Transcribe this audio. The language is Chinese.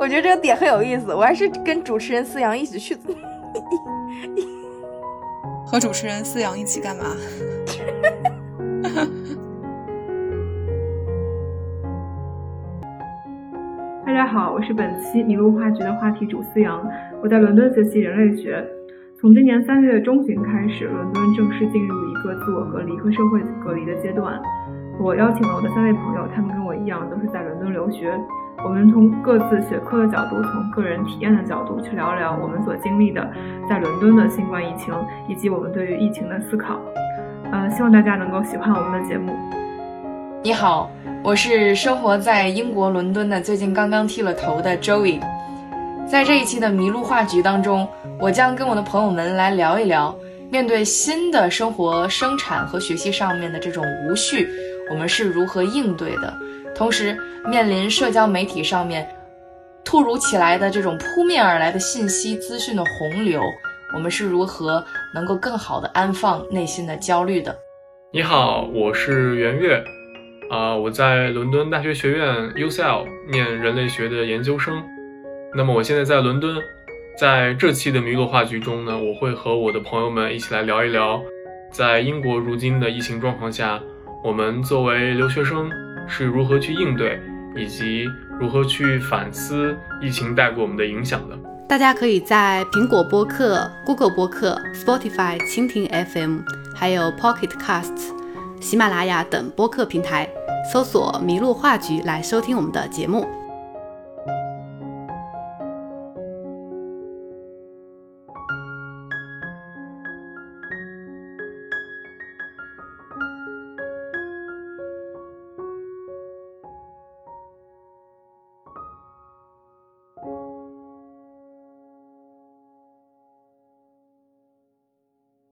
我觉得这个点很有意思，我还是跟主持人思阳一起去。和主持人思阳一起干嘛？大家好，我是本期麋鹿话剧的话题主思阳，我在伦敦学习人类学。从今年三月中旬开始，伦敦正式进入一个自我隔离和社会隔离的阶段。我邀请了我的三位朋友，他们跟我一样都是在伦敦留学。我们从各自学科的角度，从个人体验的角度去聊聊我们所经历的在伦敦的新冠疫情，以及我们对于疫情的思考。呃，希望大家能够喜欢我们的节目。你好，我是生活在英国伦敦的最近刚刚剃了头的 Joey。在这一期的麋鹿话局当中，我将跟我的朋友们来聊一聊，面对新的生活、生产和学习上面的这种无序，我们是如何应对的。同时，面临社交媒体上面突如其来的这种扑面而来的信息资讯的洪流，我们是如何能够更好的安放内心的焦虑的？你好，我是袁月，啊，我在伦敦大学学院 UCL 念人类学的研究生。那么我现在在伦敦，在这期的麋鹿话剧中呢，我会和我的朋友们一起来聊一聊，在英国如今的疫情状况下，我们作为留学生。是如何去应对，以及如何去反思疫情带给我们的影响的？大家可以在苹果播客、Google 播客、Spotify、蜻蜓 FM，还有 Pocket Casts、喜马拉雅等播客平台搜索“麋鹿话剧”来收听我们的节目。